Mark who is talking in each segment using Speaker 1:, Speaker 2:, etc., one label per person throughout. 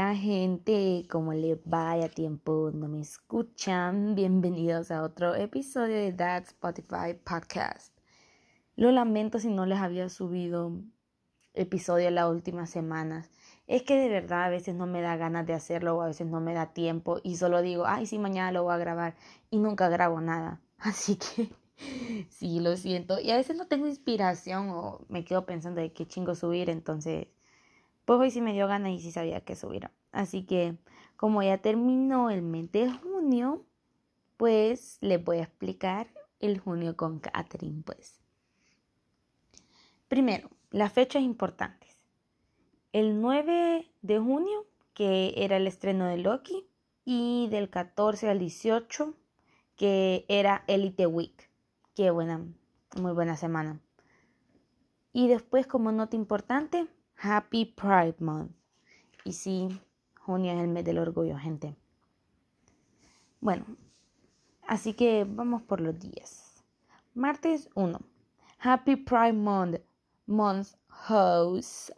Speaker 1: Hola gente, ¿cómo le vaya tiempo? ¿No me escuchan? Bienvenidos a otro episodio de That Spotify Podcast. Lo lamento si no les había subido episodio las últimas semanas. Es que de verdad a veces no me da ganas de hacerlo o a veces no me da tiempo y solo digo, ay, sí, mañana lo voy a grabar y nunca grabo nada. Así que sí, lo siento. Y a veces no tengo inspiración o me quedo pensando de qué chingo subir, entonces pues hoy sí me dio ganas y sí sabía que subir. Así que como ya terminó el mes de junio, pues le voy a explicar el junio con Catherine, pues. Primero, las fechas importantes. El 9 de junio, que era el estreno de Loki, y del 14 al 18, que era Elite Week. Qué buena, muy buena semana. Y después, como nota importante, Happy Pride Month. Y sí, junio es el mes del orgullo, gente. Bueno, así que vamos por los días. Martes 1. Happy Pride Month. Month host.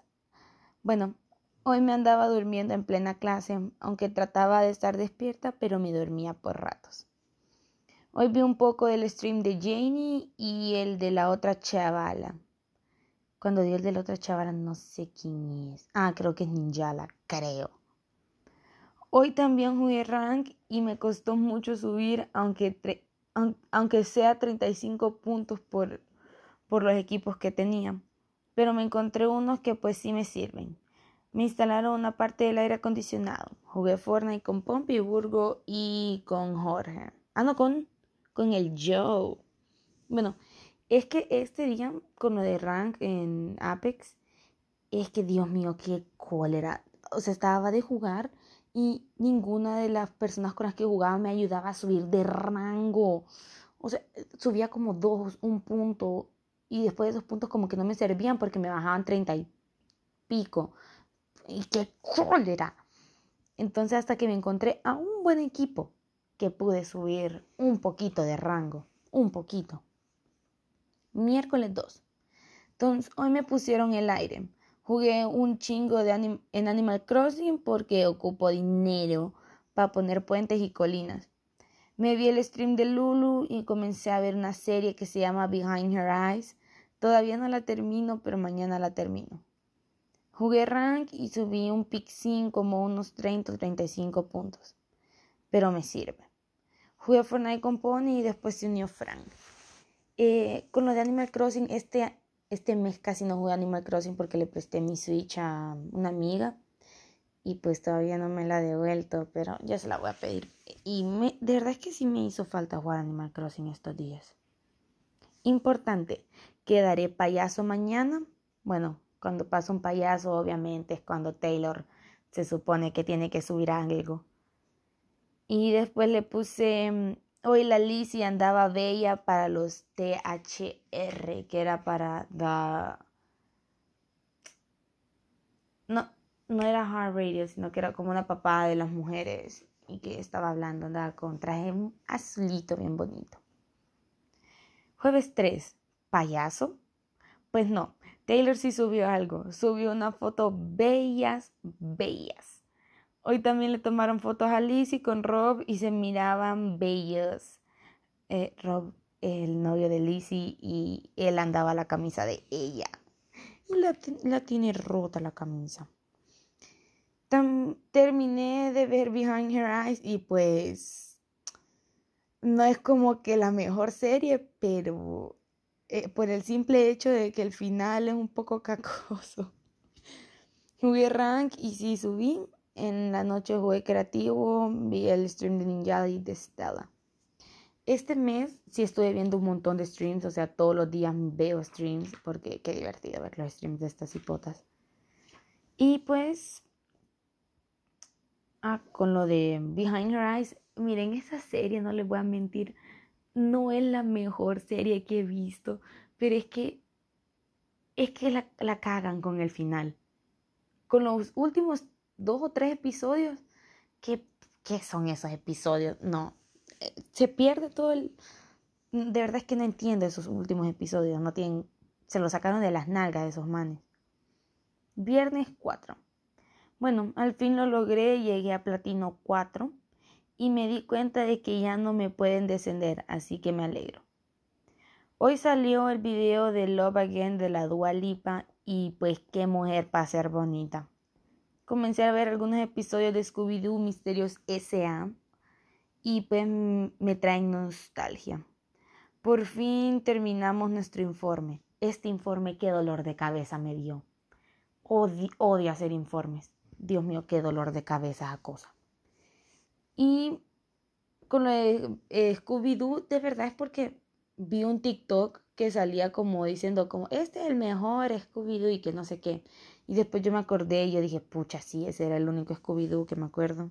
Speaker 1: Bueno, hoy me andaba durmiendo en plena clase, aunque trataba de estar despierta, pero me dormía por ratos. Hoy vi un poco del stream de Janie y el de la otra chavala. Cuando dio el de la otra chavala, no sé quién es. Ah, creo que es Ninjala, creo. Hoy también jugué rank y me costó mucho subir, aunque, aunque sea 35 puntos por, por los equipos que tenía. Pero me encontré unos que pues sí me sirven. Me instalaron una parte del aire acondicionado. Jugué Fortnite con Pompey Burgo y con Jorge. Ah, no, con, con el Joe. Bueno, es que este día, con lo de rank en Apex, es que Dios mío, qué cólera. O sea, estaba de jugar y ninguna de las personas con las que jugaba me ayudaba a subir de rango. O sea, subía como dos, un punto. Y después de esos puntos como que no me servían porque me bajaban treinta y pico. Y qué cólera. Entonces hasta que me encontré a un buen equipo que pude subir un poquito de rango. Un poquito miércoles 2. Entonces, hoy me pusieron el aire. Jugué un chingo de en Animal Crossing porque ocupo dinero para poner puentes y colinas. Me vi el stream de Lulu y comencé a ver una serie que se llama Behind Her Eyes. Todavía no la termino, pero mañana la termino. Jugué rank y subí un pick como unos 30 o 35 puntos. Pero me sirve. Jugué Fortnite con Pony y después se unió Frank. Eh, con lo de Animal Crossing, este, este mes casi no jugué Animal Crossing porque le presté mi Switch a una amiga y pues todavía no me la he devuelto, pero ya se la voy a pedir. Y me, de verdad es que sí me hizo falta jugar Animal Crossing estos días. Importante, quedaré payaso mañana. Bueno, cuando pasa un payaso, obviamente es cuando Taylor se supone que tiene que subir algo. Y después le puse mm, Hoy la Lizzie andaba bella para los THR, que era para da No, no era hard radio, sino que era como una papada de las mujeres y que estaba hablando, andaba con traje azulito bien bonito. Jueves 3, payaso. Pues no, Taylor sí subió algo, subió una foto bellas, bellas Hoy también le tomaron fotos a Lizzie con Rob y se miraban bellos. Eh, Rob, el novio de Lizzie, y él andaba la camisa de ella. Y la, tiene rota la camisa. terminé de ver Behind Her Eyes y pues no es como que la mejor serie, pero eh, por el simple hecho de que el final es un poco cacoso. Jugué rank y sí subí en la noche jugué creativo, vi el stream de Ninja y de Stella. Este mes sí estuve viendo un montón de streams, o sea, todos los días veo streams, porque qué divertido ver los streams de estas hipotas. Y pues, ah, con lo de Behind Her Eyes, miren, esa serie, no les voy a mentir, no es la mejor serie que he visto, pero es que, es que la, la cagan con el final. Con los últimos dos o tres episodios. ¿Qué, qué son esos episodios? No, eh, se pierde todo el... De verdad es que no entiendo esos últimos episodios, no tienen... Se lo sacaron de las nalgas de esos manes. Viernes 4. Bueno, al fin lo logré, llegué a platino 4 y me di cuenta de que ya no me pueden descender, así que me alegro. Hoy salió el video de Love Again de la Dua Lipa y pues qué mujer para ser bonita. Comencé a ver algunos episodios de Scooby-Doo Misterios S.A. y pues me traen nostalgia. Por fin terminamos nuestro informe. Este informe qué dolor de cabeza me dio. Odio, hacer informes. Dios mío, qué dolor de cabeza esa cosa. Y con lo de eh, Scooby-Doo, de verdad es porque vi un TikTok que salía como diciendo como este es el mejor Scooby-Doo y que no sé qué. Y después yo me acordé y yo dije, pucha, sí, ese era el único Scooby-Doo que me acuerdo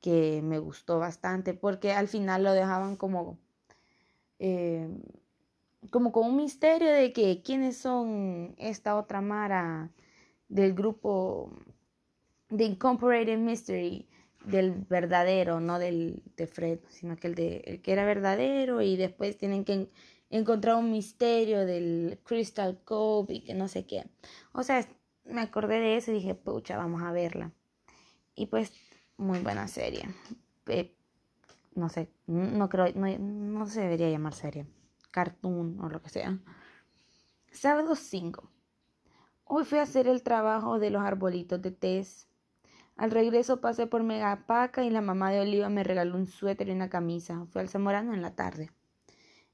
Speaker 1: que me gustó bastante porque al final lo dejaban como eh, como con un misterio de que quiénes son esta otra Mara del grupo de Incorporated Mystery del verdadero, no del de Fred, sino que el de el que era verdadero y después tienen que encontrar un misterio del Crystal Cove y que no sé qué. O sea, me acordé de eso y dije, pucha, vamos a verla. Y pues, muy buena serie. no sé, no creo, no, no se debería llamar serie. Cartoon o lo que sea. Sábado 5. Hoy fui a hacer el trabajo de los arbolitos de test al regreso pasé por Megapaca y la mamá de Oliva me regaló un suéter y una camisa. Fui al Zamorano en la tarde.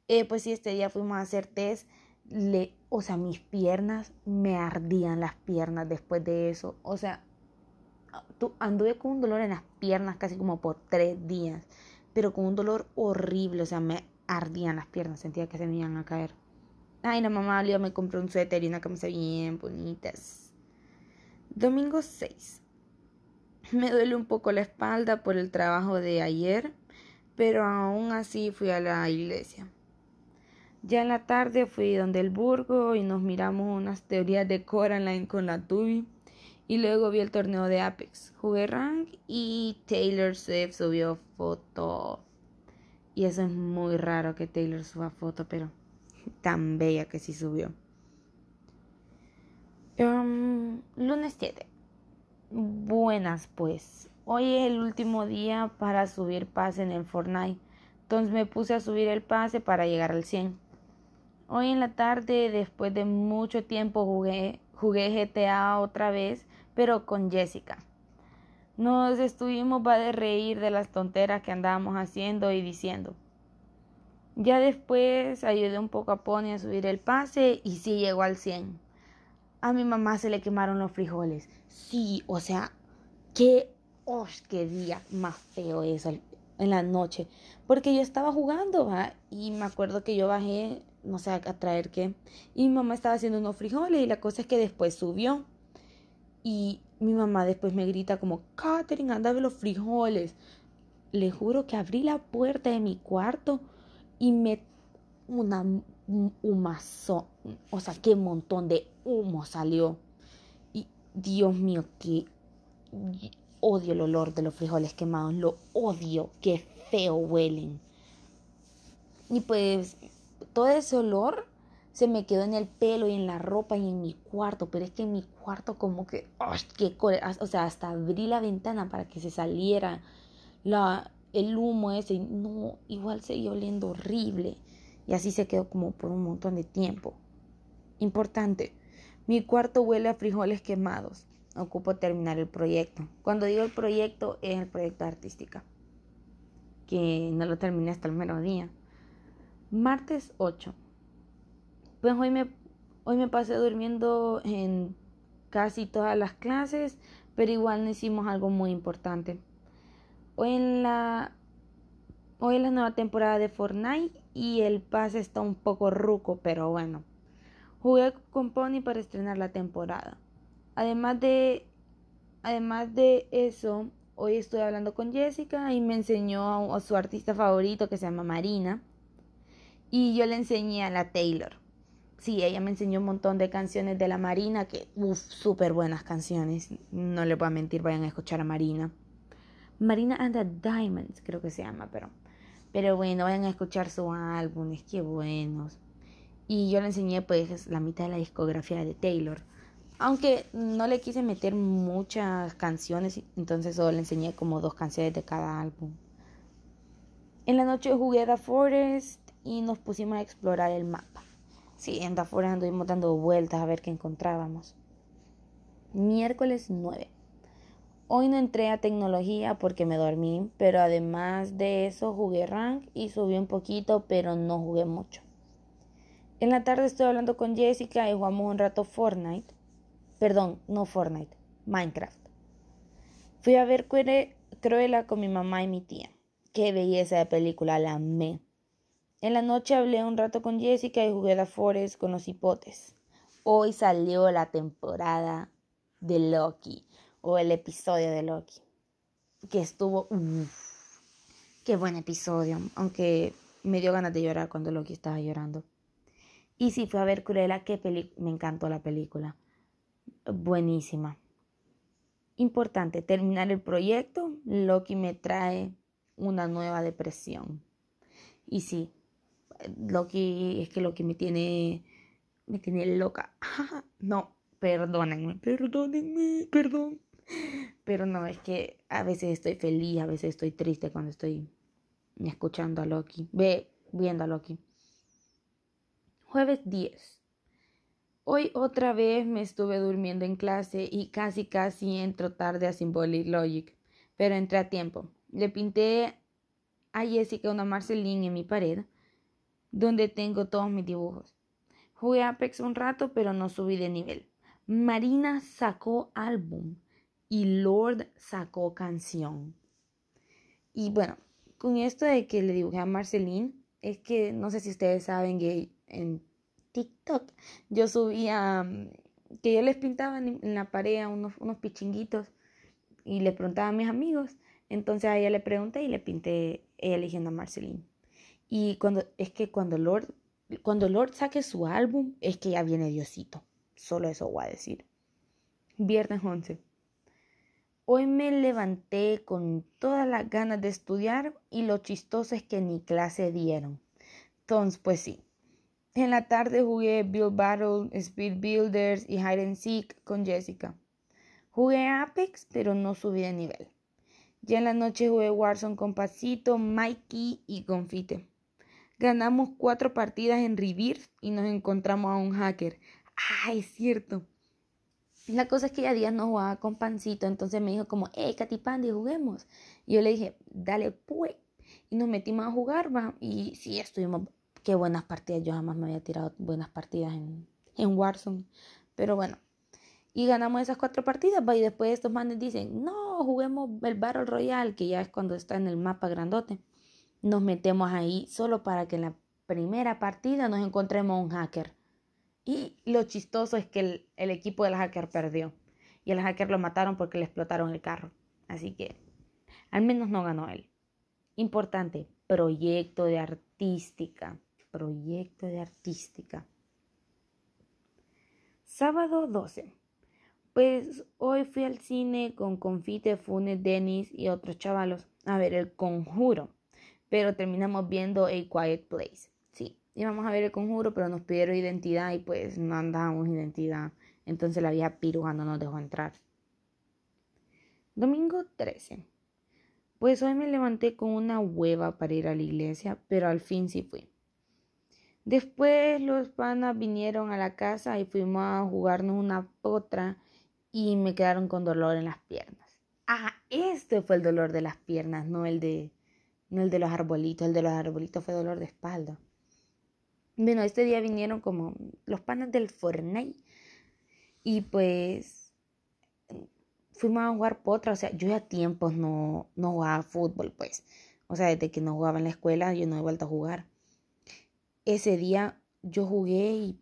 Speaker 1: Eh, pues sí, este día fuimos a hacer test. Le, o sea, mis piernas me ardían las piernas después de eso. O sea, anduve con un dolor en las piernas casi como por tres días. Pero con un dolor horrible. O sea, me ardían las piernas. Sentía que se me iban a caer. Ay, la mamá Oliva me compró un suéter y una camisa bien bonitas. Domingo 6. Me duele un poco la espalda por el trabajo de ayer, pero aún así fui a la iglesia. Ya en la tarde fui donde el Burgo y nos miramos unas teorías de Coraline con la Tubi. Y luego vi el torneo de Apex. Jugué rank y Taylor Swift subió foto. Y eso es muy raro que Taylor suba foto, pero tan bella que sí subió. Um, lunes 7. Buenas pues. Hoy es el último día para subir pase en el Fortnite. Entonces me puse a subir el pase para llegar al 100. Hoy en la tarde, después de mucho tiempo, jugué, jugué GTA otra vez, pero con Jessica. Nos estuvimos va de reír de las tonteras que andábamos haciendo y diciendo. Ya después ayudé un poco a Pony a subir el pase y sí llegó al 100 a mi mamá se le quemaron los frijoles. Sí, o sea, qué, oh, qué día más feo eso en la noche. Porque yo estaba jugando, ¿va? Y me acuerdo que yo bajé, no sé, a traer qué. Y mi mamá estaba haciendo unos frijoles y la cosa es que después subió. Y mi mamá después me grita como, Katherine, anda de los frijoles. Le juro que abrí la puerta de mi cuarto y me una humazo, o sea, qué montón de humo salió. Y Dios mío, que odio el olor de los frijoles quemados, lo odio, qué feo huelen. Y pues todo ese olor se me quedó en el pelo y en la ropa y en mi cuarto, pero es que en mi cuarto como que, o sea, hasta abrí la ventana para que se saliera la, el humo ese, no, igual seguía oliendo horrible. Y así se quedó como por un montón de tiempo. Importante, mi cuarto huele a frijoles quemados. Ocupo terminar el proyecto. Cuando digo el proyecto, es el proyecto artística. Que no lo terminé hasta el mero día. Martes 8. Pues hoy me, hoy me pasé durmiendo en casi todas las clases, pero igual no hicimos algo muy importante. Hoy en la Hoy es la nueva temporada de Fortnite y el pase está un poco ruco, pero bueno. Jugué con Pony para estrenar la temporada. Además de, además de eso, hoy estoy hablando con Jessica y me enseñó a, su artista favorito que se llama Marina. Y yo le enseñé a la Taylor. Sí, ella me enseñó un montón de canciones de la Marina, que, uff, súper buenas canciones. No le voy a mentir, vayan a escuchar a Marina. Marina and the Diamonds, creo que se llama, pero pero bueno, vayan a escuchar su álbum, es que buenos. Y yo le enseñé pues la mitad de la discografía de Taylor. Aunque no le quise meter muchas canciones, entonces solo le enseñé como dos canciones de cada álbum. En la noche jugué a The Forest y nos pusimos a explorar el mapa. Sí, en Forest anduvimos dando vueltas a ver qué encontrábamos. Miércoles 9. Hoy no entré a tecnología porque me dormí, pero además de eso jugué rank y subí un poquito, pero no jugué mucho. En la tarde estoy hablando con Jessica y jugamos un rato Fortnite. Perdón, no Fortnite, Minecraft. Fui a ver Cruella con mi mamá y mi tía. Qué belleza de película, la amé. En la noche hablé un rato con Jessica y jugué a Forest con los hipotes. Hoy salió la temporada de Loki o el episodio de Loki que estuvo qué buen episodio aunque me dio ganas de llorar cuando Loki estaba llorando y si fue a ver Cruella, que me encantó la película. Buenísima. Importante, terminar el proyecto, Loki me trae una nueva depresión. Y sí, Loki, es que Loki me tiene, me tiene loca. no, perdónenme, perdónenme, perdón. Pero no, es que a veces estoy feliz, a veces estoy triste cuando estoy escuchando a Loki, ve, viendo a Loki. Jueves 10. Hoy otra vez me estuve durmiendo en clase y casi casi entro tarde a Symbolic Logic, pero entré a tiempo. Le pinté a Jessica una Marceline en mi pared, donde tengo todos mis dibujos. Jugué Apex un rato, pero no subí de nivel. Marina sacó álbum y Lord sacó canción. Y bueno, con esto de que le dibujé a Marceline, es que no sé si ustedes saben que en TikTok yo subía mm, que yo les pintaba en, la pared unos, unos pichinguitos y le preguntaba a mis amigos. Entonces a ella le pregunté y le pinté ella eligiendo a Marceline. Y cuando es que cuando Lord cuando Lord saque su álbum es que ya viene Diosito. Solo eso voy a decir. Viernes 11. Hoy me levanté con todas las ganas de estudiar y lo chistoso es que ni clase dieron. Entonces, pues sí, en la tarde jugué Build Battle, Speed Builders y Hide and Seek con Jessica. Jugué Apex, pero no subí de nivel. Ya en la noche jugué Warzone con Pasito, Mikey y Confite. Ganamos cuatro partidas en Rebirth y nos encontramos a un hacker. Ah, es cierto. La cosa es que ya días no jugaba con Pancito, entonces me dijo como, hey, Katy Pandy, juguemos. Y yo le dije, dale pues. Y nos metimos a jugar, ¿va? y sí, estuvimos qué buenas partidas. Yo jamás me había tirado buenas partidas en, en Warzone. Pero bueno. Y ganamos esas cuatro partidas. Y después estos manes dicen, no, juguemos el Battle Royale, que ya es cuando está en el mapa grandote. Nos metemos ahí solo para que en la primera partida nos encontremos un hacker. Y lo chistoso es que el, equipo del hacker perdió. Y el hacker lo mataron porque le explotaron el carro. Así que al menos no ganó él. Importante, proyecto de artística proyecto de artística. Sábado 12. Pues hoy fui al cine con Confite, Funes, Dennis y otros chavalos a ver el conjuro. Pero terminamos viendo A Quiet Place. Sí, íbamos a ver el conjuro, pero nos pidieron identidad y pues no andábamos identidad. Entonces la vieja piruja no nos dejó entrar. Domingo 13. Pues hoy me levanté con una hueva para ir a la iglesia, pero al fin sí fui. Después los panas vinieron a la casa y fuimos a jugarnos una potra y me quedaron con dolor en las piernas. Ah, este fue el dolor de las piernas, no el de, no el de los arbolitos. El de los arbolitos fue dolor de espalda. Bueno, este día vinieron como los panas del Fortnite y pues fuimos a jugar potra. O sea, yo ya tiempos no, no jugaba fútbol, pues. O sea, desde que no jugaba en la escuela yo no he vuelto a jugar. Ese día yo jugué y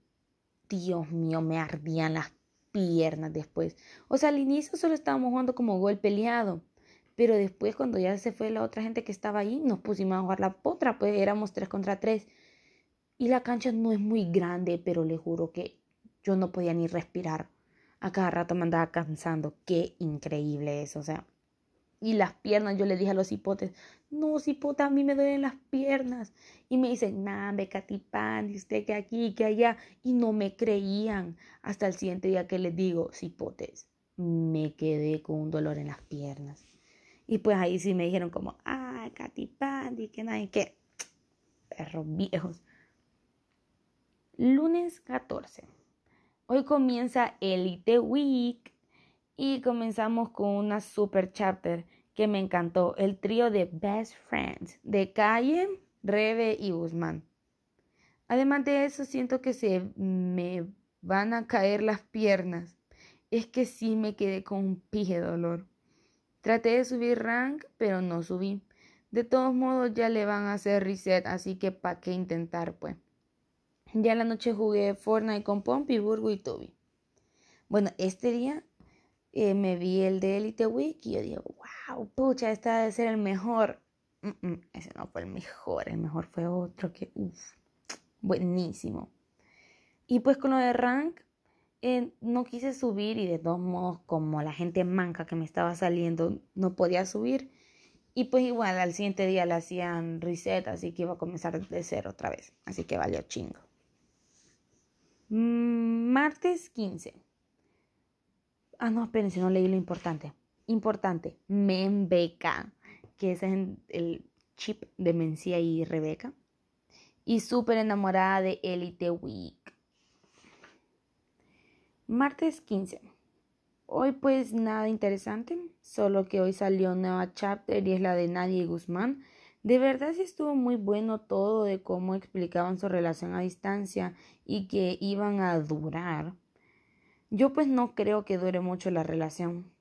Speaker 1: Dios mío, me ardían las piernas después. O sea, al inicio solo estábamos jugando como gol peleado. Pero después, cuando ya se fue la otra gente que estaba ahí, nos pusimos a jugar la potra, pues éramos tres contra tres. Y la cancha no es muy grande, pero le juro que yo no podía ni respirar. A cada rato me andaba cansando. Qué increíble eso. O sea, y las piernas. Yo le dije a los hipotes, no, cipote, a mí me duelen las piernas. Y me dicen, nah, catipán, usted que aquí, que allá. Y no me creían. Hasta el siguiente día que les digo, cipotes, me quedé con un dolor en las piernas. Y pues ahí sí me dijeron como, ah, catipán, que nadie, que perros viejos. Lunes 14. Hoy comienza Elite Week y comenzamos con una super chapter que me encantó, el trío de Best Friends de Calle, Rebe y Guzmán. Además de eso, siento que se me van a caer las piernas. Es que sí me quedé con un pije dolor. Traté de subir rank, pero no subí. De todos modos, ya le van a hacer reset, así que pa' qué intentar, pues. Ya en la noche jugué Fortnite con Pompey, Burgo y Toby. Bueno, este día eh, me vi el de Elite Week y yo digo, wow, pucha, este debe ser el mejor. ese no fue el mejor, el mejor fue otro que, uff, buenísimo. Y pues con lo de rank, no quise subir y de todos modos, como la gente manca que me estaba saliendo, no podía subir. Y pues igual al siguiente día le hacían reset, así que iba a comenzar de cero otra vez. Así que valió chingo. Mm, martes 15. Ah, no, espérense, no leí lo importante. Importante, Membeca, que ese es el chip de Mencía y Rebeca. Y súper enamorada de Elite Week. Martes 15. Hoy pues nada interesante, solo que hoy salió nueva chapter y es la de Nadie Guzmán de verdad sí estuvo muy bueno todo de cómo explicaban su relación a distancia y que iban a durar. Yo pues no creo que dure mucho la relación.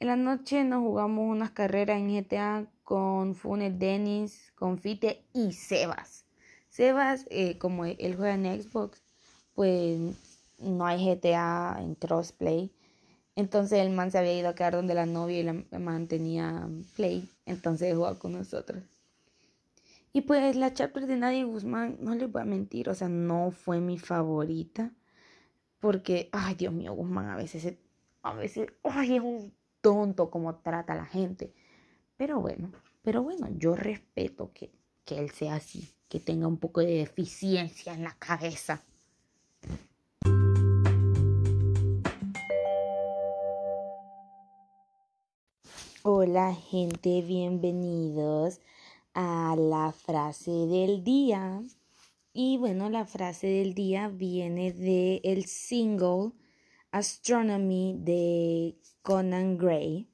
Speaker 1: En la noche nos jugamos unas carreras en GTA con Funes Dennis, Confite y Sebas. Sebas, eh, como él juega en Xbox, pues no hay GTA en crossplay. Entonces el man se había ido a quedar donde la novia y la man tenía play. Entonces jugaba con nosotros. Y pues la chapter de Nadie Guzmán, no les voy a mentir, o sea, no fue mi favorita. Porque, ay, Dios mío, Guzmán a veces, a veces, ay, es un tonto como trata a la gente. Pero bueno, pero bueno, yo respeto que, que él sea así, que tenga un poco de deficiencia en la cabeza. Hola gente, bienvenidos a la frase del día. Y bueno, la frase del día viene de el single Astronomy de Conan Gray.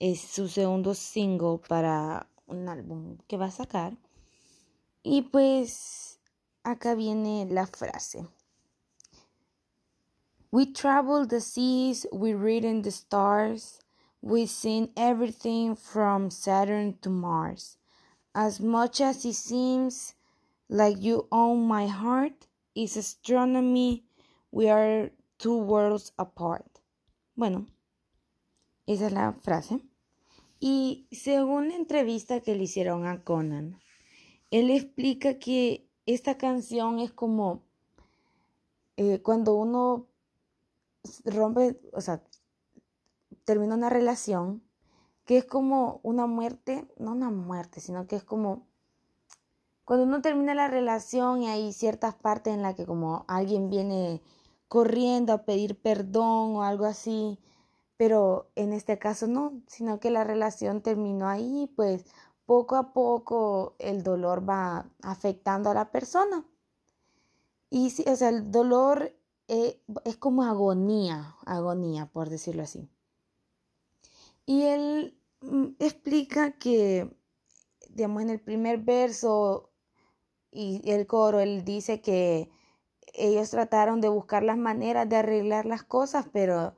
Speaker 1: Es su segundo single para un álbum que va a sacar. Y pues acá viene la frase. We travel the seas, we read in the stars, we seen everything from Saturn to Mars. As much as it seems like you own my heart, is astronomy, we are two worlds apart. Bueno, esa es la frase. Y según la entrevista que le hicieron a Conan, él explica que esta canción es como eh, cuando uno rompe, o sea, termina una relación que es como una muerte, no una muerte, sino que es como cuando uno termina la relación y hay ciertas partes en las que como alguien viene corriendo a pedir perdón o algo así, pero en este caso no, sino que la relación terminó ahí, pues poco a poco el dolor va afectando a la persona. Y sí, o sea, el dolor eh, es como agonía, agonía, por decirlo así. Y él Mm, explica que, digamos, en el primer verso y el coro, él dice que ellos trataron de buscar las maneras de arreglar las cosas, pero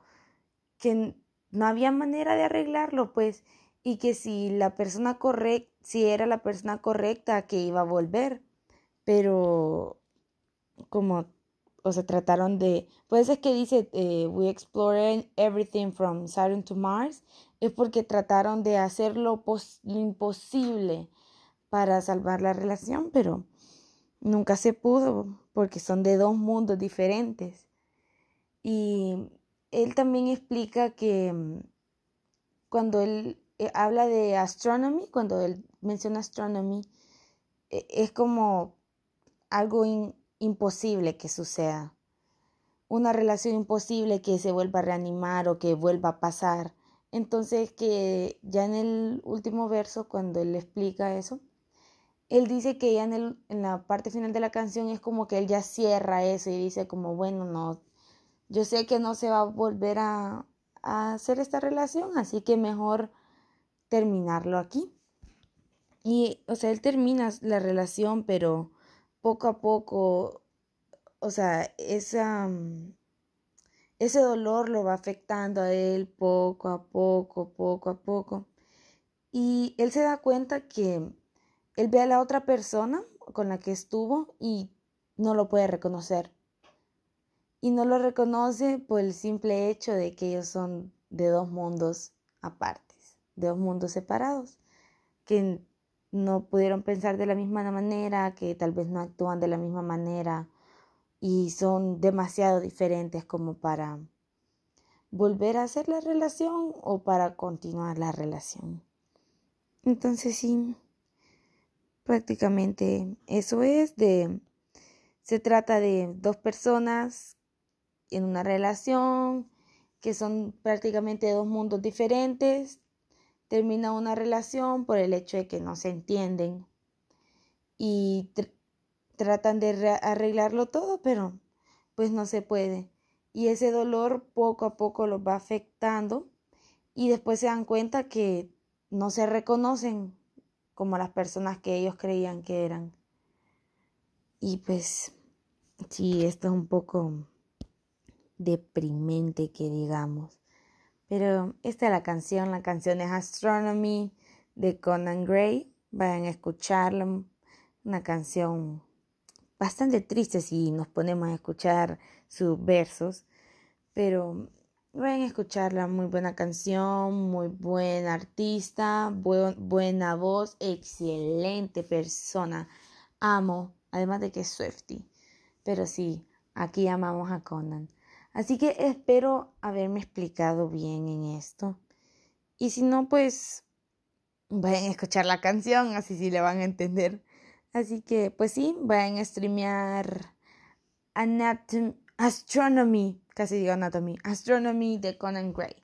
Speaker 1: que no había manera de arreglarlo, pues, y que si la persona correcta, si era la persona correcta, que iba a volver, pero como, o sea, trataron de, pues es que dice, eh, we explored everything from Saturn to Mars, es porque trataron de hacer lo, imposible para salvar la relación, pero nunca se pudo porque son de dos mundos diferentes. Y él también explica que mm, cuando él eh, habla de astronomy, cuando él menciona astronomy, e, es como algo imposible que suceda. Una relación imposible que se vuelva a reanimar o que vuelva a pasar. Entonces que ya en el último verso, cuando él explica eso, él dice que ya en, el, en la parte final de la canción es como que él ya cierra eso y dice como, bueno, no, yo sé que no se va a volver a, a hacer esta relación, así que mejor terminarlo aquí. Y, o sea, él termina la relación, pero poco a poco, o sea, esa, ese dolor lo va afectando a él poco a poco, poco a poco. Y él se da cuenta que él ve a la otra persona con la que estuvo y no lo puede reconocer. Y no lo reconoce por el simple hecho de que ellos son de dos mundos apartes, de dos mundos separados, que no pudieron pensar de la misma manera, que tal vez no actúan de la misma manera y son demasiado diferentes como para volver a hacer la relación o para continuar la relación. Entonces sí, prácticamente eso es de se trata de dos personas en una relación que son prácticamente dos mundos diferentes termina una relación por el hecho de que no se entienden y tratan de arreglarlo todo, pero pues no se puede. Y ese dolor poco a poco los va afectando y después se dan cuenta que no se reconocen como las personas que ellos creían que eran. Y pues sí, esto es un poco deprimente que digamos. Pero esta es la canción, la canción es Astronomy de Conan Gray. Vayan a escucharla, una canción bastante triste si nos ponemos a escuchar sus versos, pero vayan a escucharla, muy buena canción, muy buen artista, buena voz, excelente persona. Amo, además de que es Swifty. Pero sí, aquí amamos a Conan. Así que espero haberme explicado bien en esto. Y si no, pues vayan a escuchar la canción, así sí le van a entender. Así que, pues sí, vayan a streamear Astronomy, casi digo Anatomy, Astronomy de Conan Gray.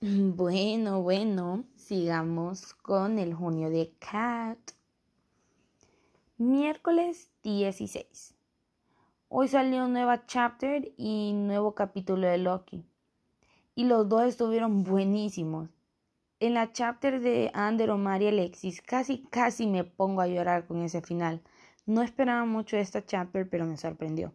Speaker 1: Bueno, bueno, sigamos con el junio de Cat. Miércoles 16. Hoy salió un nuevo chapter y nuevo capítulo de Loki. Y los dos estuvieron buenísimos. En la chapter de Ander, Omar y Alexis casi casi me pongo a llorar con ese final. No esperaba mucho esta chapter, pero me sorprendió.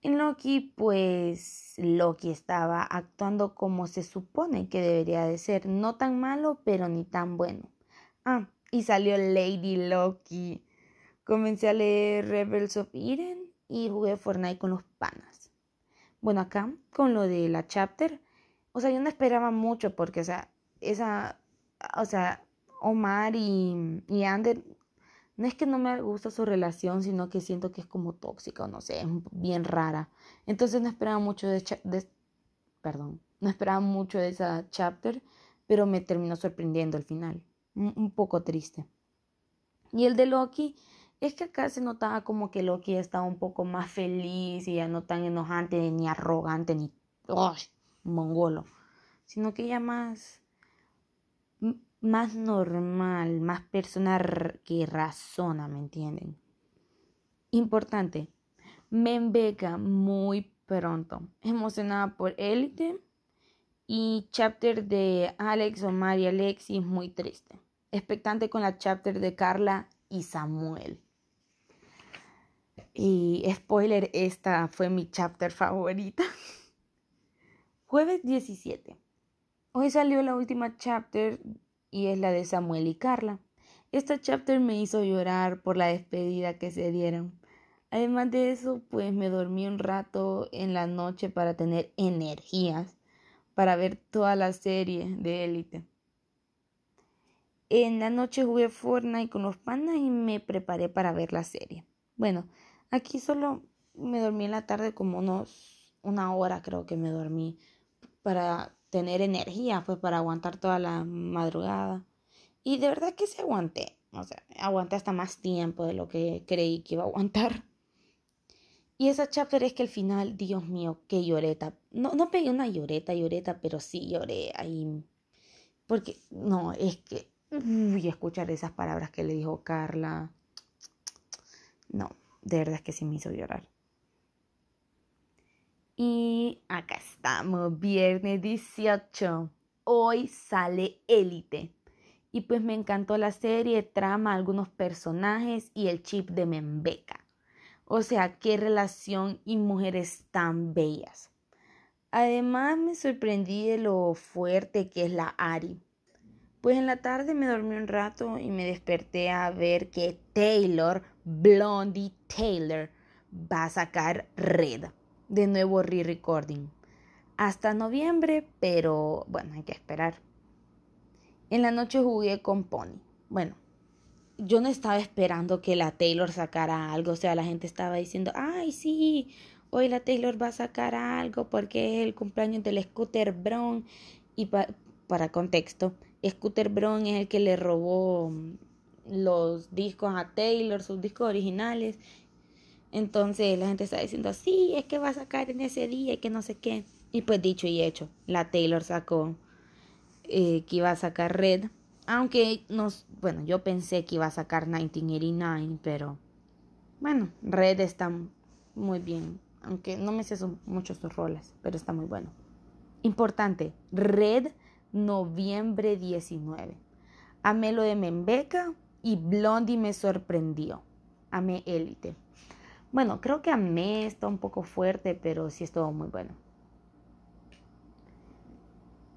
Speaker 1: En Loki, pues Loki estaba actuando como se supone que debería de ser, no tan malo, pero ni tan bueno. Ah, y salió Lady Loki. Comencé a leer Rebels of Eden y jugué Fortnite con los panas. Bueno, acá, con lo de la chapter, o sea, yo no esperaba mucho porque, o sea, esa, o sea, Omar y, y Ander, no es que no me gusta su relación, sino que siento que es como tóxica, o no sé, es bien rara. Entonces no esperaba mucho de, de perdón, no esperaba mucho de esa chapter, pero me terminó sorprendiendo al final. un poco triste. Y el de Loki, es que acá se notaba como que Loki estaba un poco más feliz y ya no tan enojante ni arrogante ni mongolo, sino que ya más más normal, más persona que razona, ¿me entienden? Importante, me beca muy pronto, emocionada por Élite y chapter de Alex, Omar y Alexis muy triste, expectante con la chapter de Carla y Samuel. Y spoiler, esta fue mi chapter favorita. Jueves 17. Hoy salió la última chapter y es la de Samuel y Carla. Esta chapter me hizo llorar por la despedida que se dieron. Además de eso, pues me dormí un rato en la noche para tener energías para ver toda la serie de Élite. En la noche jugué Fortnite con los panas y me preparé para ver la serie. Bueno, Aquí solo me dormí en la tarde como unos una hora creo que me dormí para tener energía, pues para aguantar toda la madrugada. Y de verdad que se aguanté. O sea, aguanté hasta más tiempo de lo que creí que iba a aguantar. Y esa chapter es que al final, Dios mío, qué lloreta. No, no pegué una lloreta, lloreta, pero sí lloré ahí. Porque, no, es que, uy, escuchar esas palabras que le dijo Carla. No, de verdad que sí me hizo llorar. Y acá estamos, viernes 18. Hoy sale Élite. Y pues me encantó la serie, trama, algunos personajes y el chip de Membeca. O sea, qué relación y mujeres tan bellas. Además me sorprendí de lo fuerte que es la Ari. Pues en la tarde me dormí un rato y me desperté a ver que Taylor, Blondie Taylor, va a sacar Red de nuevo re-recording. Hasta noviembre, pero bueno, hay que esperar. En la noche jugué con Pony. Bueno, yo no estaba esperando que la Taylor sacara algo. O sea, la gente estaba diciendo, ay, sí, hoy la Taylor va a sacar algo porque es el cumpleaños del Scooter Brown. Y para contexto, Scooter Brown es el que le robó los discos a Taylor, sus discos originales, entonces la gente está diciendo, sí, es que va a sacar en ese día y que no sé qué. Y pues dicho y hecho, la Taylor sacó eh, que iba a sacar Red. Aunque nos, bueno, yo pensé que iba a sacar 1989, pero bueno, Red está muy bien. Aunque no me sé muchos sus roles, pero está muy bueno. Importante, Red, noviembre 19. Amé lo de Membeca y Blondie me sorprendió. Amé Élite. Bueno, creo que amé está un poco fuerte, pero sí estuvo muy bueno.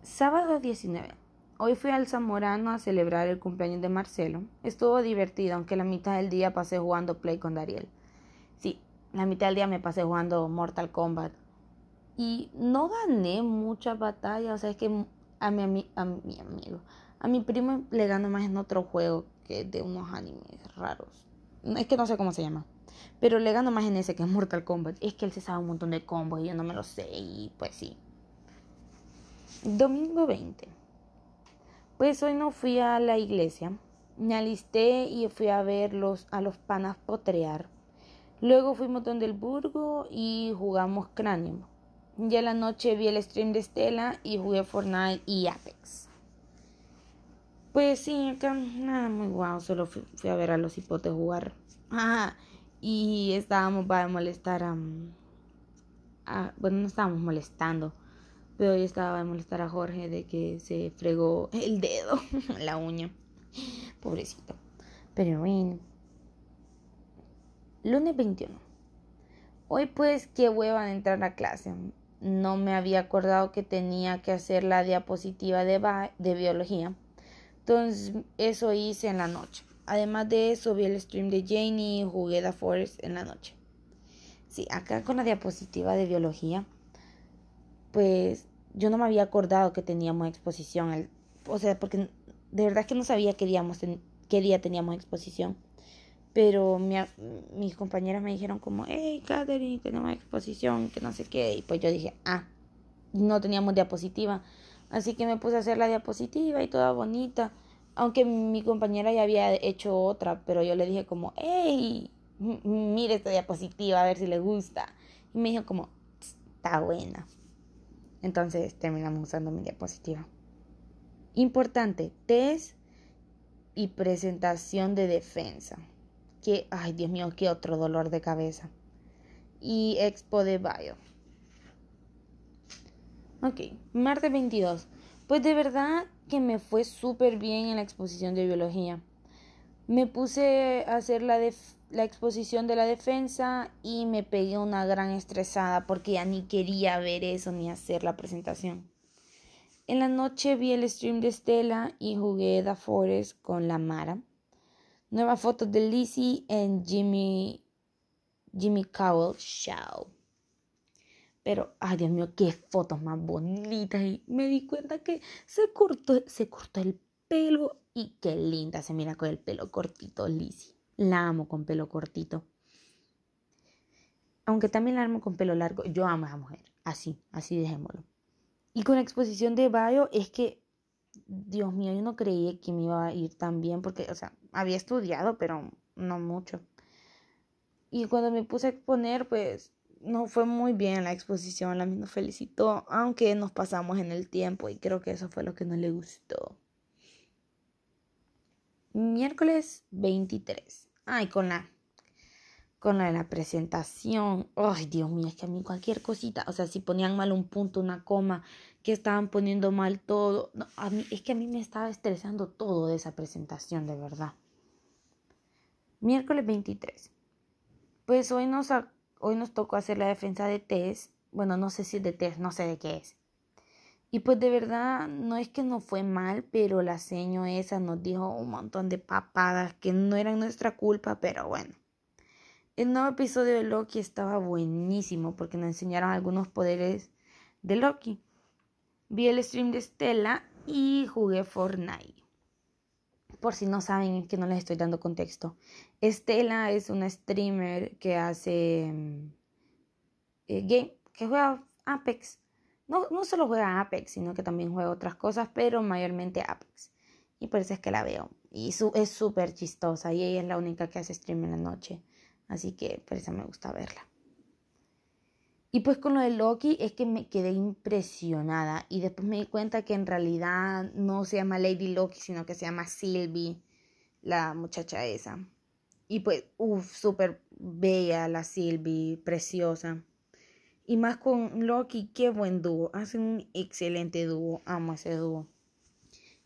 Speaker 1: Sábado 19. Hoy fui al Zamorano a celebrar el cumpleaños de Marcelo. Estuvo divertido, aunque la mitad del día pasé jugando Play con Dariel. Sí, la mitad del día me pasé jugando Mortal Kombat. Y no gané muchas batallas, o sea, es que a mi, a mi amigo, a mi primo le gano más en otro juego de unos animes raros. Es que no sé cómo se llama. Pero le gano más en ese que en Mortal Kombat. Es que él se sabe un montón de combos y yo no me lo sé. Y pues sí. Domingo 20. Pues hoy no fui a la iglesia. Me alisté y fui a ver a los panas potrear. Luego fuimos donde el Burgo y jugamos Cranium. Ya la noche vi el stream de Stella y jugué Fortnite y Apex. Pues sí, acá nada muy guau, solo fui, fui, a ver a los hipotes jugar. Y estábamos para molestar a, bueno no estábamos molestando pero yo estaba a molestar a Jorge de que se fregó el dedo la uña. Pobrecito. Pero bueno. Lunes 21 hoy pues qué hueva de entrar a clase. No me había acordado que tenía que hacer la diapositiva de, de biología entonces eso hice en la noche Además de eso, vi el stream de Janie y jugué The Forest en la noche. Sí, acá con la diapositiva de biología, pues yo no me había acordado que teníamos exposición. o sea, porque de verdad que no sabía qué, qué día teníamos exposición. Pero mis compañeras me dijeron como, hey, Katherine, tenemos exposición, que no sé qué. Y pues yo dije, ah, no teníamos diapositiva. Así que me puse a hacer la diapositiva y toda bonita. Aunque mi compañera ya había hecho otra, pero yo le dije como, hey, mire esta diapositiva a ver si le gusta. Y me dijo como, está buena. Entonces terminamos usando mi diapositiva. Importante, test y presentación de defensa. Que, ay Dios mío, qué otro dolor de cabeza. Y expo de bio. Ok, martes 22. Pues de verdad que me fue súper bien en la exposición de biología. Me puse a hacer la, la exposición de la defensa y me pegué una gran estresada porque ya ni quería ver eso ni hacer la presentación. En la noche vi el stream de Estela y jugué The Forest con la Mara. Nuevas fotos de Lizzie en Jimmy, Jimmy Cowell Show. Pero, ay Dios mío, qué fotos más bonitas. Y me di cuenta que se cortó, se cortó el pelo y qué linda se mira con el pelo cortito, Lizzie. La amo con pelo cortito. Aunque también la amo con pelo largo. Yo amo a esa mujer. Así, así dejémoslo. Y con exposición de Bio es que, Dios mío, yo no creía que me iba a ir tan bien porque, o sea, había estudiado, pero no mucho. Y cuando me puse a exponer, pues no fue muy bien la exposición, la misma felicitó, aunque nos pasamos en el tiempo y creo que eso fue lo que no le gustó. Miércoles 23. Ay, con la con la de la presentación. Ay, Dios mío, es que a mí cualquier cosita, o sea, si ponían mal un punto, una coma, que estaban poniendo mal todo, a mí es que a mí me estaba estresando todo de esa presentación, de verdad. Miércoles 23. Pues hoy nos hoy nos tocó hacer la defensa de test. Bueno, no sé si de test, no sé de qué es. Y pues de verdad, no es que no fue mal, pero la seño esa nos dijo un montón de papadas que no eran nuestra culpa, pero bueno. El nuevo episodio de Loki estaba buenísimo porque nos enseñaron algunos poderes de Loki. Vi el stream de Stella y jugué Fortnite por si no saben que no les estoy dando contexto. Estela es una streamer que hace mm, eh, game, que juega Apex. No, no solo juega Apex, sino que también juega otras cosas, pero mayormente Apex. Y por eso es que la veo. Y su, es súper chistosa y ella es la única que hace stream en la noche. Así que por eso me gusta verla. Y pues con lo de Loki es que me quedé impresionada y después me di cuenta que en realidad no se llama Lady Loki, sino que se llama Sylvie, la muchacha esa. Y pues, uff, súper bella la Sylvie, preciosa. Y más con Loki, qué buen dúo. Hacen un excelente dúo. Amo ese dúo.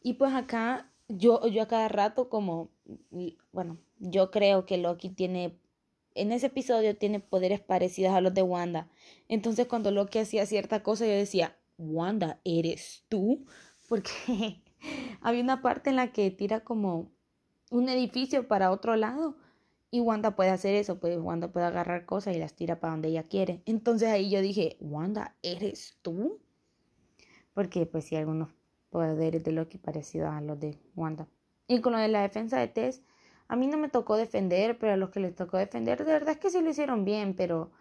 Speaker 1: Y pues acá, yo, yo a cada rato como, bueno, yo creo que Loki tiene en ese episodio tiene poderes parecidos a los de Wanda. Entonces cuando Loki hacía cierta cosa yo decía, Wanda, ¿eres tú? Porque había una parte en la que tira como un edificio para otro lado y Wanda puede hacer eso, pues Wanda puede agarrar cosas y las tira para donde ella quiere. Entonces ahí yo dije, Wanda, ¿eres tú? Porque pues sí, algunos poderes de Loki parecidos a los de Wanda. Y con lo de la defensa de Tess, a mí no me tocó defender, pero a los que les tocó defender, de verdad es que sí lo hicieron bien, pero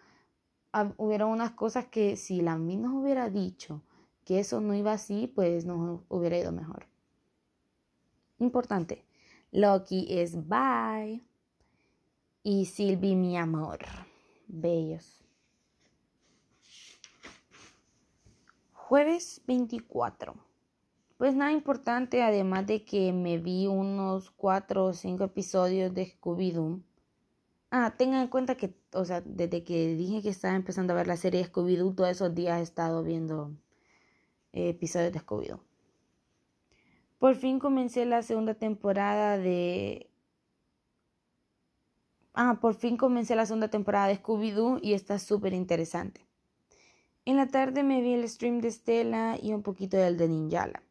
Speaker 1: hubieron unas cosas que si la mí nos hubiera dicho que eso no iba así, pues nos hubiera ido mejor. Importante. Loki es bye. Y Sylvie, mi amor. Bellos. Jueves 24. Pues nada importante, además de que me vi unos cuatro o cinco episodios de Scooby-Doo. Ah, tengan en cuenta que, o sea, desde que dije que estaba empezando a ver la serie Scooby-Doo, todos esos días he estado viendo eh, episodios de Scooby-Doo. Por fin comencé la segunda temporada de... Ah, por fin comencé la segunda temporada de Scooby-Doo y está súper interesante. En la tarde me vi el stream de Stella y un poquito del de Ninjala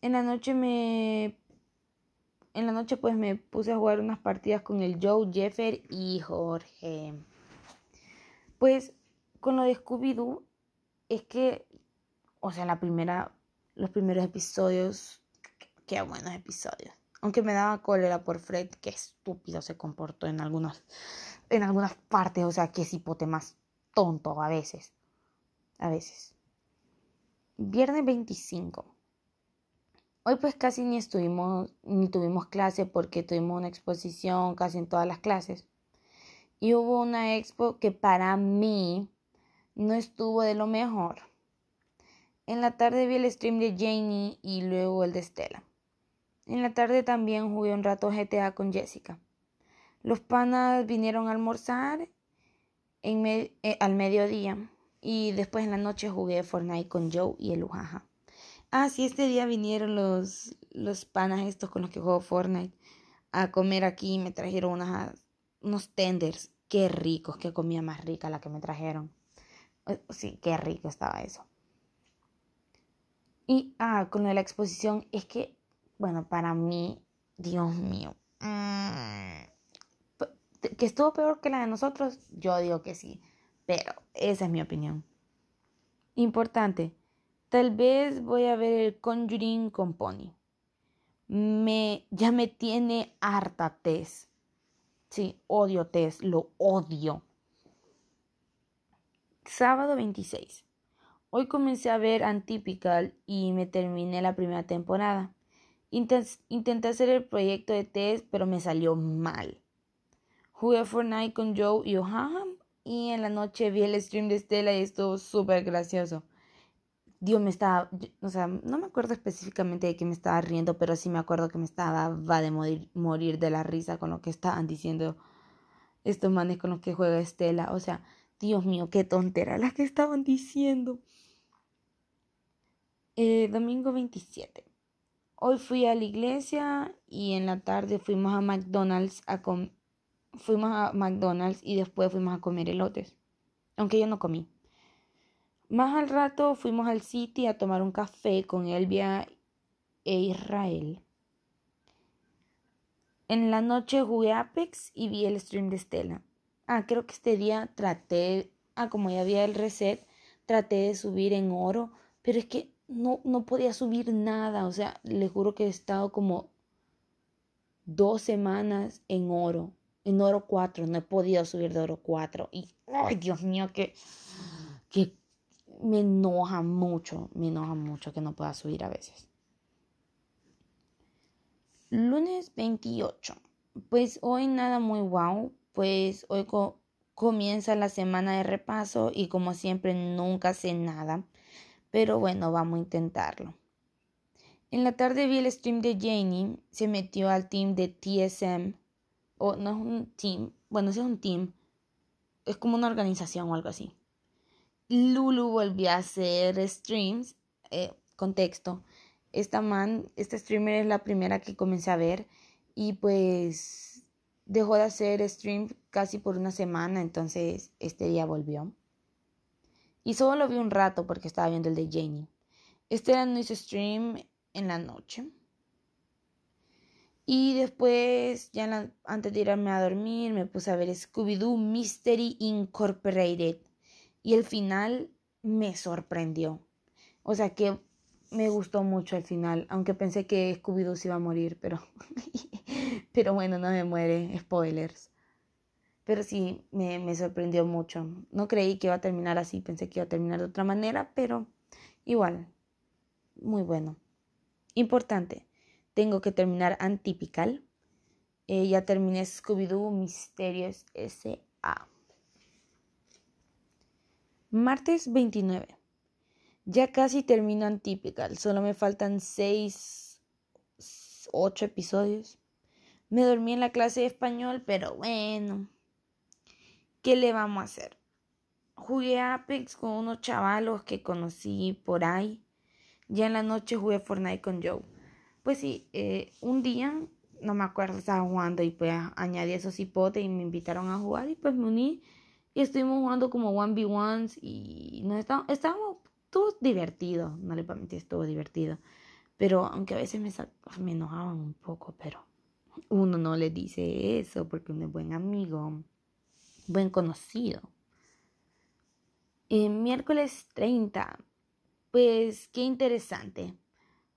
Speaker 1: en la noche me en la noche pues me puse a jugar unas partidas con el Joe, Jeffer y Jorge. Pues con lo de Scooby-Doo es que, o sea, la primera, los primeros episodios, qué buenos episodios. Aunque me daba cólera por Fred, qué estúpido se comportó en algunas, en algunas partes, o sea, qué cipote más tonto a veces. A veces. Viernes 25. Hoy pues casi ni estuvimos, ni tuvimos clase porque tuvimos una exposición casi en todas las clases. Y hubo una expo que para mí no estuvo de lo mejor. En la tarde vi el stream de Janie y luego el de Stella. En la tarde también jugué un rato GTA con Jessica. Los panas vinieron a almorzar eh, al mediodía y después en la noche jugué Fortnite con Joe y el Ujaja. Ah, sí, este día vinieron los, los panas estos con los que juego Fortnite a comer aquí y me trajeron unas, unos tenders. Qué ricos, qué comida más rica la que me trajeron. Eh, sí, qué rico estaba eso. Y, ah, con la exposición, es que, bueno, para mí, Dios mío, mm, que estuvo peor que la de nosotros, yo digo que sí, pero esa es mi opinión. Importante, Tal vez voy a ver el Conjuring con Pony. Me, ya me tiene harta Tess. Sí, odio Tess, lo odio. Sábado 26. Hoy comencé a ver Antipical y me terminé la primera temporada. Intenté hacer el proyecto de test, pero me salió mal. Jugué Fortnite con Joe y Oham y en la noche vi el stream de Stella y estuvo súper gracioso. Dios me estaba, o sea, no me acuerdo específicamente de qué me estaba riendo, pero sí me acuerdo que me estaba va de morir, morir de la risa con lo que estaban diciendo estos manes con los que juega Estela. O sea, Dios mío, qué tontera las que estaban diciendo. Eh, domingo 27. Hoy fui a la iglesia y en la tarde fuimos a McDonald's a fuimos a McDonald's y después fuimos a comer elotes. Aunque yo no comí. Más al rato fuimos al City a tomar un café con Elvia e Israel. En la noche jugué Apex y vi el stream de Estela. Ah, creo que este día traté, ah, como ya había el reset, traté de subir en oro, pero es que no, no podía subir nada, o sea, le juro que he estado como dos semanas en oro, en oro 4, no he podido subir de oro 4 y, ay Dios mío, que, que me enoja mucho, me enoja mucho que no pueda subir a veces. Lunes 28. Pues hoy nada muy wow, pues hoy comienza la semana de repaso y como siempre nunca sé nada. Pero bueno, vamos a intentarlo. En la tarde vi el stream de Janie, se metió al team de TSM, o no es un team, bueno, sí es un team, es como una organización o algo así. Lulu volvió a hacer streams, eh, contexto, esta man, este streamer es la primera que comencé a ver y pues dejó de hacer stream casi por una semana, entonces este día volvió. Y solo lo vi un rato porque estaba viendo el de Janie. Este era no hizo stream en la noche. Y después, ya antes de irme a dormir, me puse a ver Scooby-Doo Mystery Incorporated. Y el final me sorprendió. O sea que me gustó mucho el final, aunque pensé que Scooby-Doo se iba a morir, pero, pero bueno, no me muere, spoilers. Pero sí, me, sorprendió mucho. No creí que iba a terminar así, pensé que iba a terminar de otra manera, pero igual, muy bueno. Importante, tengo que terminar Antipical. Eh, ya terminé Scooby-Doo Misterios S.A. Martes 29. Ya casi termino Antipical, solo me faltan 6, 8 episodios. Me dormí en la clase de español, pero bueno, ¿Qué le vamos a hacer? Jugué Apex con unos chavalos que conocí por ahí. Ya en la noche jugué Fortnite con Joe. Pues sí, eh, un día, no me acuerdo, estaba jugando y pues añadí esos hipotes y me invitaron a jugar y pues me uní y estuvimos jugando como 1v1s y nos estábamos, estábamos todo divertido, no le prometí, estuvo divertido. Pero aunque a veces me, me enojaban un poco, pero uno no le dice eso porque uno es buen amigo buen conocido. Eh, miércoles 30. Pues qué interesante.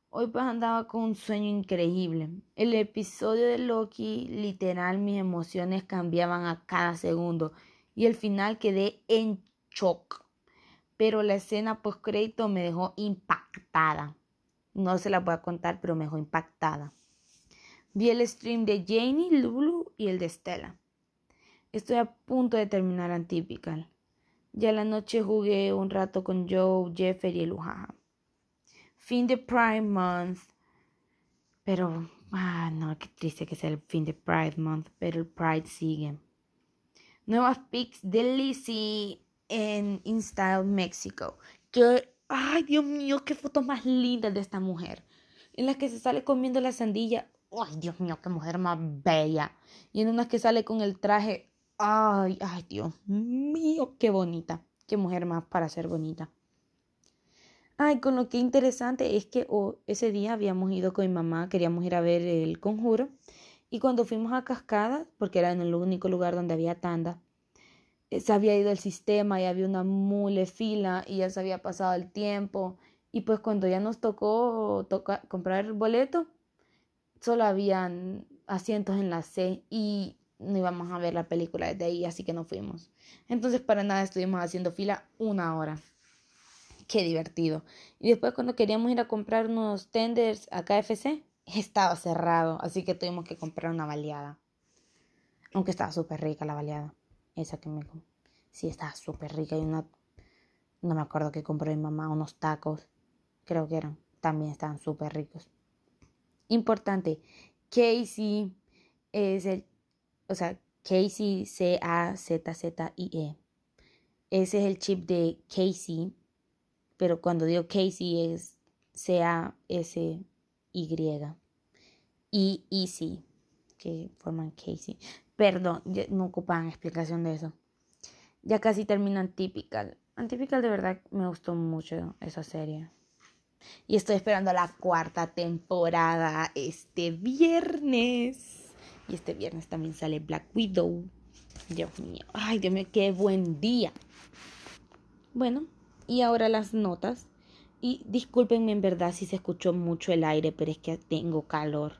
Speaker 1: Hoy pues andaba con un sueño increíble. El episodio de Loki, literal, mis emociones cambiaban a cada segundo. Y al final quedé en shock. Pero la escena post crédito me dejó impactada. No se la voy a contar, pero me dejó impactada. Vi el stream de Janie, Lulu y el de Stella. Estoy a punto de terminar Antipical. Ya la noche jugué un rato con Joe, Jeffery y el Ujaja. Fin de Pride Month. Pero, ah, no, qué triste que sea el fin de Pride Month, pero el Pride sigue. Nuevas pics de Lizzie en InStyle México. Que, ay, Dios mío, qué foto más linda de esta mujer. En la que se sale comiendo la sandilla. Ay, Dios mío, qué mujer más bella. Y en una que sale con el traje Ay, ay, Dios mío, qué bonita. Qué mujer más para ser bonita. Ay, con lo que interesante es que oh, ese día habíamos ido con mi mamá, queríamos ir a ver el conjuro. Y cuando fuimos a Cascada, porque era en el único lugar donde había tanda, eh, se había ido el sistema y había una mule fila y ya se había pasado el tiempo. Y pues cuando ya nos tocó comprar el boleto, solo habían asientos en la C y no íbamos a ver la película desde ahí, así que no fuimos. Entonces para nada estuvimos haciendo fila una hora. qué divertido. Y después cuando queríamos ir a comprar unos tenders a KFC, estaba cerrado, así que tuvimos que comprar una baleada. Aunque estaba súper rica la baleada. Esa que me... Sí, estaba súper rica. Y una... No me acuerdo que compró mi mamá, unos tacos. Creo que eran. También estaban súper ricos. Importante. Casey es el... O sea, Casey C-A-Z-Z-I-E. Ese es el chip de Casey. Pero cuando digo Casey es C-A-S-Y. Y Easy. Que forman Casey. Perdón, no ocupan explicación de eso. Ya casi termino Antipical. Antipical de verdad me gustó mucho esa serie. Y estoy esperando la cuarta temporada este viernes. Y este viernes también sale Black Widow. Dios mío. Ay, Dios mío, qué buen día. Bueno, y ahora las notas. Y discúlpenme en verdad si se escuchó mucho el aire, pero es que tengo calor.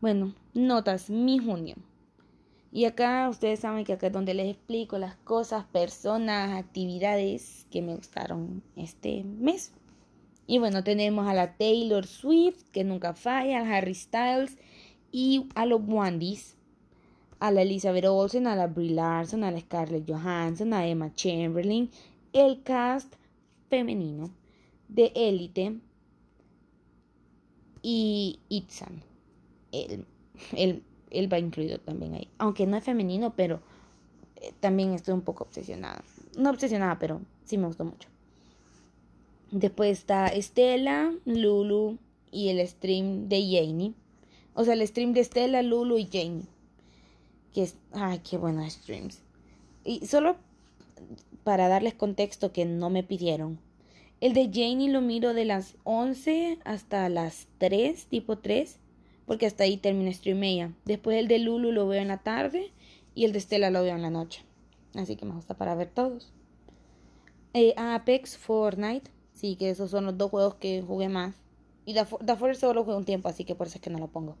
Speaker 1: Bueno, notas, mi junio. Y acá ustedes saben que acá es donde les explico las cosas, personas, actividades que me gustaron este mes. Y bueno, tenemos a la Taylor Swift, que nunca falla, a Harry Styles y a los Wandys, a la Elizabeth Olsen, a la Brie Larson, a la Scarlett Johansson, a Emma Chamberlain, el cast femenino de Élite y Itzan, el él va incluido también ahí. Aunque no es femenino, pero eh, también estoy un poco obsesionada. No obsesionada, pero sí me gustó mucho. Después está Estela, Lulu y el stream de Janie. O sea, el stream de Estela, Lulu y Janie. Que es. Ay, qué buenos streams. Y solo para darles contexto que no me pidieron. El de Janie lo miro de las 11 hasta las 3, tipo 3 porque hasta ahí termina stream ella. Después el de Lulu lo veo en la tarde y el de Stella lo veo en la noche. Así que me gusta para ver todos. Eh, Apex, Fortnite, sí, que esos son los dos juegos que jugué más. Y Da, Force solo jugué un tiempo, así que por eso es que no lo pongo.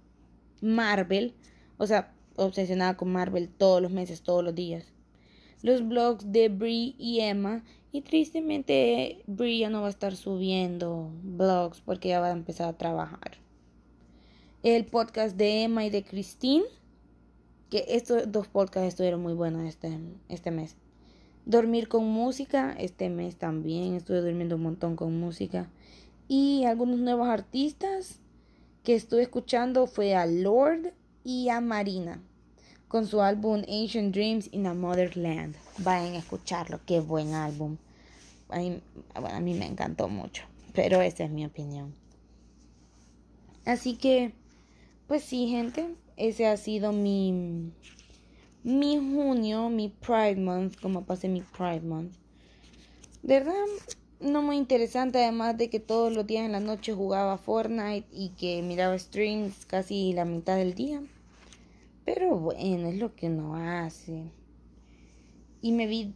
Speaker 1: Marvel, o sea, obsesionada con Marvel todos los meses, todos los días. Los blogs de Brie y Emma. Y tristemente Brie ya no va a estar subiendo blogs porque ya va a empezar a trabajar el podcast de Emma y de Christine, que estos dos podcasts estuvieron muy buenos este, este mes. Dormir con música, este mes también estuve durmiendo un montón con música. Y algunos nuevos artistas que estuve escuchando fue a Lord y a Marina con su álbum Ancient Dreams in a Motherland. Vayan a escucharlo, qué buen álbum. A mí, a mí me encantó mucho, pero esa es mi opinión. Así que pues sí, gente, ese ha sido mi, mi junio, mi Pride Month, como pasé mi Pride Month. Verdad, no muy interesante, además de que todos los días en la noche jugaba Fortnite y que miraba streams casi la mitad del día. Pero bueno, es lo que uno hace. Y me vi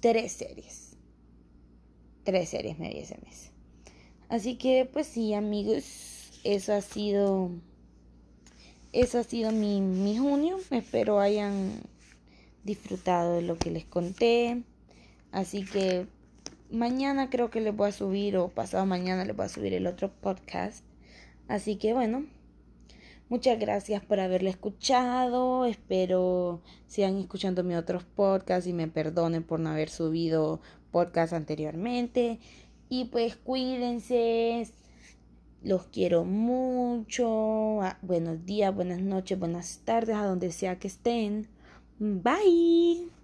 Speaker 1: tres series. Tres series me vi ese mes. Así que, pues sí, amigos eso ha sido eso ha sido mi, mi junio espero hayan disfrutado de lo que les conté así que mañana creo que les voy a subir o pasado mañana les voy a subir el otro podcast así que bueno Muchas gracias por haberle escuchado. Espero sigan escuchando mis otros podcasts y me perdonen por no haber subido podcast anteriormente. Y pues cuídense, los quiero mucho. Ah, buenos días, buenas noches, buenas tardes, a donde sea que estén. Bye.